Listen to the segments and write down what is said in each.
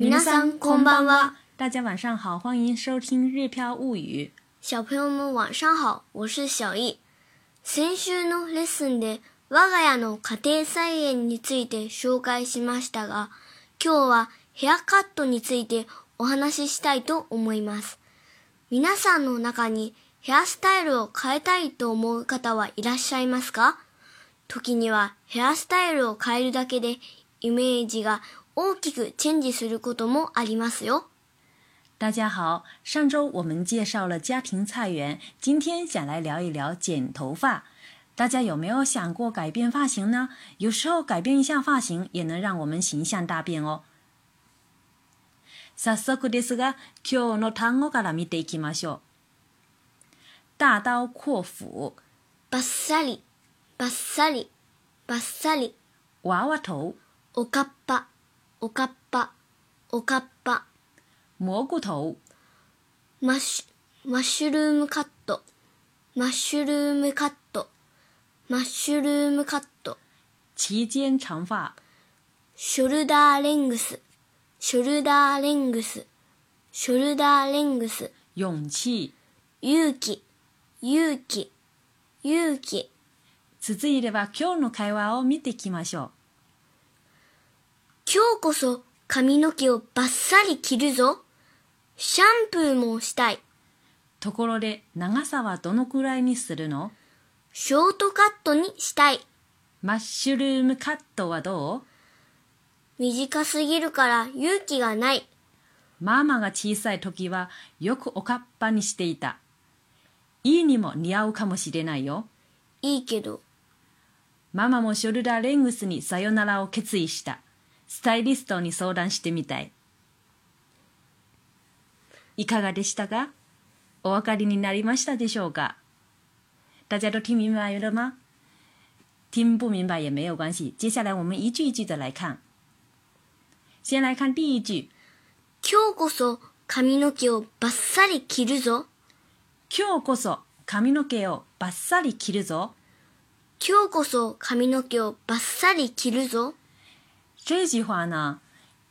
皆さんこんばんは。大家晚上好，欢迎收听《日飘物语》。小朋友们晚上好，我是小易。先週のレッスンで我が家の家庭菜園について紹介しましたが、今日はヘアカットについてお話ししたいと思います。皆さんの中にヘアスタイルを変えたいと思う方はいらっしゃいますか？時にはヘアスタイルを変えるだけでイメージが大きくチェンジすることもありますよ。大家好，上周我们介绍了家庭菜园，今天想来聊一聊剪头发。大家有没有想过改变发型呢？有时候改变一下发型，也能让我们形象大变哦。早速ですが、今日の単語から見ていきましょう。大刀阔斧、バッサリ、バッサリ、バッサリ、娃娃头、おかっぱ、おかっぱ、おかっぱ、蘑菇头、マッシュ、マッシュルームカット、マッシュルームカット、マッシュルームカット、齐肩长发、ショルダーレングス、ショルダーレングス、ショルダーレングス、勇气。勇気、勇気、勇気、続いては今日の会話を見ていきましょう。今日こそ髪の毛をバッサリ切るぞ。シャンプーもしたい。ところで長さはどのくらいにするの？ショートカットにしたい。マッシュルームカットはどう？短すぎるから勇気がない。ママが小さい時はよくおかっぱにしていた。いいにも似合うかもしれないよ。いいけど、ママもショルダーレングスにさよならを決意した。スタイリストに相談してみたい。いかがでしたか？お分かりになりましたでしょうか？大家都听明白了吗？听不明白也没有关系，接下来我们一句一句的来看。先来看第一句，今日こそ髪の毛をバッサリ切るぞ。今日こそ髪の毛をバッサリ切るぞ。今日こそ髪の毛をバッサリ切るぞ。这句话呢，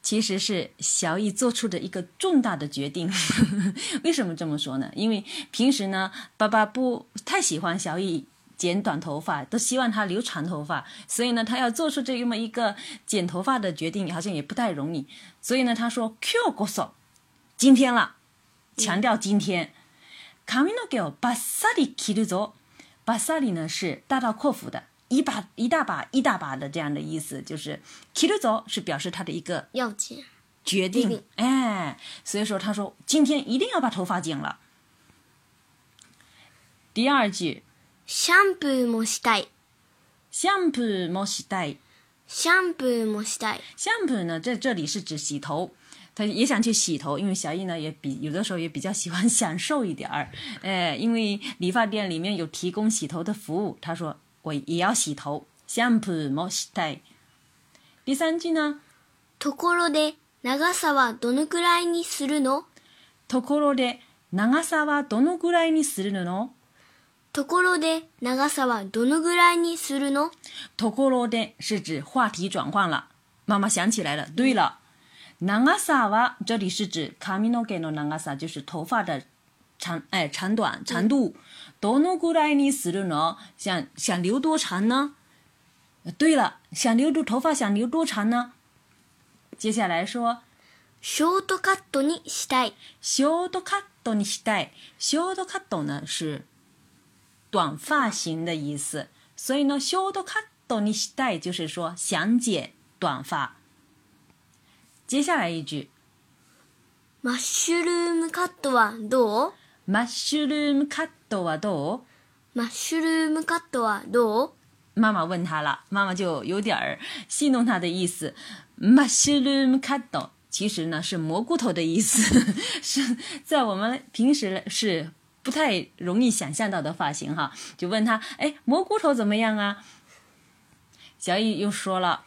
其实是小易做出的一个重大的决定。为什么这么说呢？因为平时呢，爸爸不太喜欢小易剪短头发，都希望他留长头发，所以呢，他要做出这么一个剪头发的决定，好像也不太容易。所以呢，他说 “q こそ”，今天了，强调今天。髪の毛をバッサリ切るぞ。バッサリ呢是大刀阔斧的， 一把一大把一大把的这样的意思，就是切るぞ是表示他的一个要剪。决定定，哎，所以说他说今天一定要把头发剪了。第二句，シャンプーもしたい。シャンプーもしたい。シャンプーもしたい。シャンプー呢，在这里是指洗头，他也想去洗头，因为小易呢也比有的时候也比较喜欢享受一点儿，哎，因为理发店里面有提供洗头的服务，他说 我也要洗头，シャンプーもしたい。第三句呢，ところで、長さはどのくらいにするの？ところで長さはどのぐらいにするの？ところで、長さはどのぐらいにするの？ところで是指话题转换了。妈妈想起来了，对了，長さは这里是指髪の毛の長さ，就是头发的长哎长短长度。どのぐらいにするの？想想留多长呢？对了，想留住头发想留多长呢？接下来说ショートカットにしたい。ショートカットにしたい。ショートカット呢是短发型的意思，所以呢，ショートカットにしたい就是说想剪短发。接下来一句，マッシュルームカットはどう？マッシュルームカットはどマッシュルームカットはどうう？妈妈问他了，妈妈就有点儿戏弄他的意思。マッシュルームカット其实呢是蘑菇头的意思，是在我们平时是不太容易想象到的发型哈。就问他，哎，蘑菇头怎么样啊？小易又说了。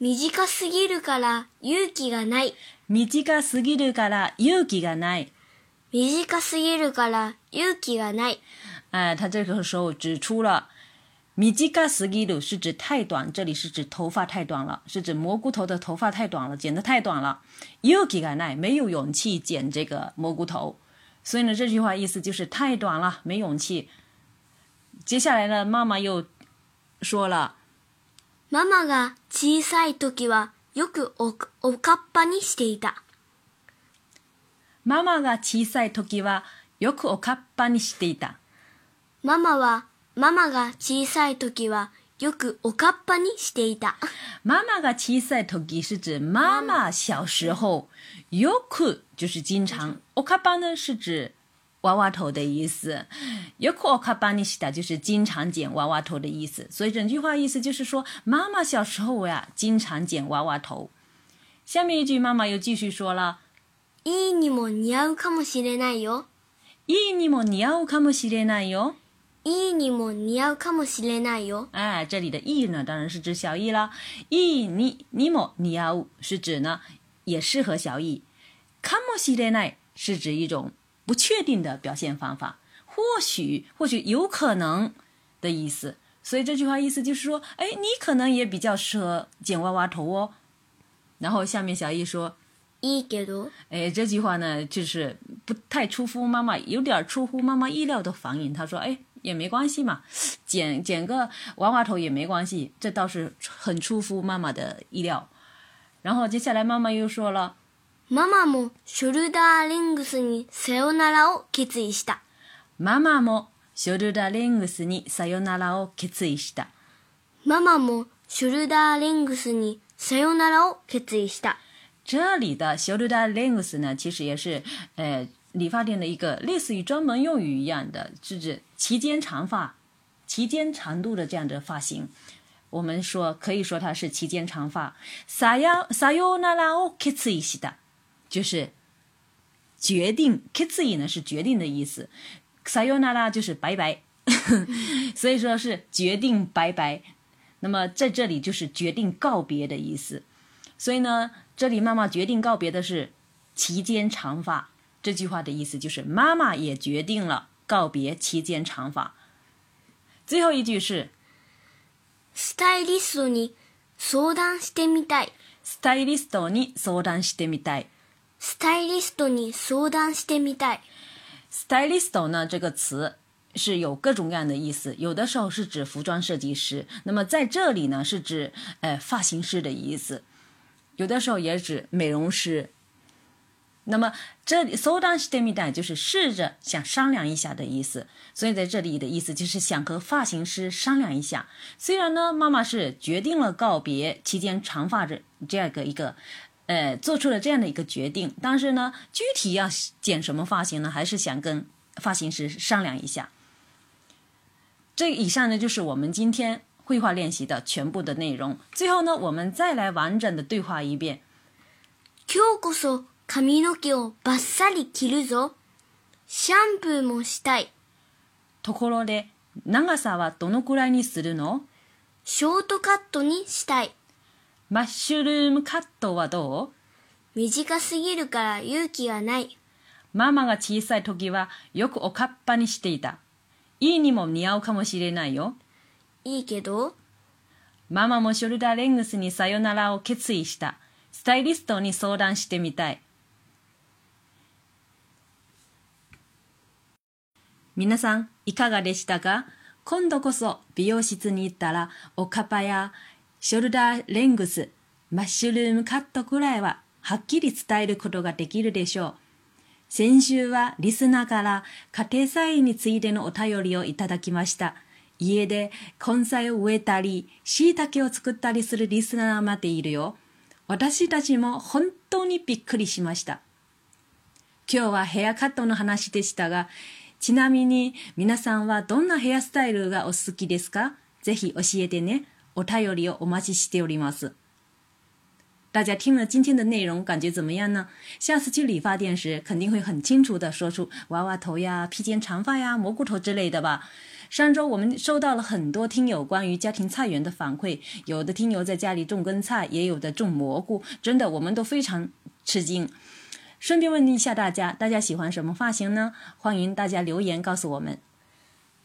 短すぎるから勇気がない。短すぎるから勇気がない。 短すぎるから勇気がない。哎，他这个时候指出了 短すぎる是指太短，这里是指头发太短了，是指蘑菇头的头发太短了，剪得太短了。勇気がない，没有勇气剪这个蘑菇头。所以呢，这句话意思就是太短了，没勇气。接下来呢，妈妈又说了，ママが小さい時はよくおおかっぱにしていた。 妈妈が小さい時はよくおかっぱにしていた。ママは、ママが小さい時はよくおかっぱにしていた。妈妈が小さい時是指妈妈小时候，よく就是经常，おかっぱ呢是指娃娃头的意思，よくおかっぱにした就是经常剪娃娃头的意思。所以整句话意思就是说，妈妈小时候呀经常剪娃娃头。下面一句，妈妈又继续说了。いいにも似合うかもしれないよ。いいにも似合うかもしれないよ。いいにも似合うかもしれないよ。哎，这里的“いい”呢，当然是指小易啦。いいににも似合う是指呢，也适合小易。かもしれない是指一种不确定的表现方法，或许、或许有可能的意思。所以这句话意思就是说，哎，你可能也比较适合剪娃娃头哦。然后下面小易说。 いいけど，哎，这句话呢，就是不太出乎妈妈，有点出乎妈妈意料的反应。她说：“哎，也没关系嘛，剪剪个娃娃头也没关系。”这倒是很出乎妈妈的意料。然后接下来妈妈又说了：“ママもショルダーレングスにさよならを決意した。妈妈もショルダーレングスにさよならを決意した。ママもショルダーレングスにさよならを決意した。” 这里的 shoulder length 呢，其实也是呃理发店的一个类似于专门用语一样的，是指齐肩长发、齐肩长度的这样的发型。我们说可以说它是齐肩长发。saya sayonara o kitsishida，就是决定 kitsi 呢是决定的意思，sayonara 就是拜拜，所以说是决定拜拜。那么在这里就是决定告别的意思。所以呢。这里妈妈决定告别的是齐肩长发，这句话的意思就是妈妈也决定了告别齐肩长发。最后一句是，スタイリストに相談してみたい。スタイリストに相談してみたい。スタイリストに相談してみたい。スタイリスト呢这个词是有各种各样的意思，有的时候是指服装设计师，那么在这里呢是指呃发型师的意思。 有的时候也指美容师。那么这里 “so down stay 就是试着想商量一下的意思，所以在这里的意思就是想和发型师商量一下。虽然呢，妈妈是决定了告别期间长发这这样一个一个，呃，做出了这样的一个决定，但是呢，具体要剪什么发型呢，还是想跟发型师商量一下。这以上呢，就是我们今天。绘画练习的全部的内容。最后呢，我们再来完整的对话一遍。今日こそ髪の毛をバッサリ切るぞ。シャンプーもしたい。ところで、長さはどのくらいにするの？ショートカットにしたい。マッシュルームカットはどう？短すぎるから勇気がない。ママが小さい時はよくおかっぱにしていた。いいにも似合うかもしれないよ。いいけど？ママもショルダーレングスにさよならを決意した。スタイリストに相談してみたい。皆さん、いかがでしたか？今度こそ美容室に行ったら、おかぱやショルダーレングス、マッシュルームカットくらいははっきり伝えることができるでしょう。先週はリスナーから家庭菜園についてのお便りをいただきました。家で根菜を植えたり、椎茸を作ったりするリスナーまでいるよ。私たちも本当にびっくりしました。今日はヘアカットの話でしたが、ちなみに皆さんはどんなヘアスタイルがお好きですか？ぜひ教えてね。お便りをお待ちしております。大家听了今天的内容，感觉怎么样呢？下次去理发店时，肯定会很清楚的说出娃娃头呀、披肩长发呀、蘑菇头之类的吧。上周我们收到了很多听友关于家庭菜园的反馈，有的听友在家里种根菜，也有的种蘑菇，真的我们都非常吃惊。顺便问一下大家，大家喜欢什么发型呢？欢迎大家留言告诉我们。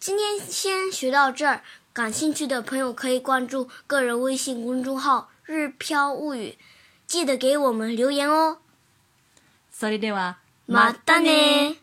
今天先学到这儿。感兴趣的朋友可以关注个人微信公众号“日飘物语”，记得给我们留言哦。それではまたね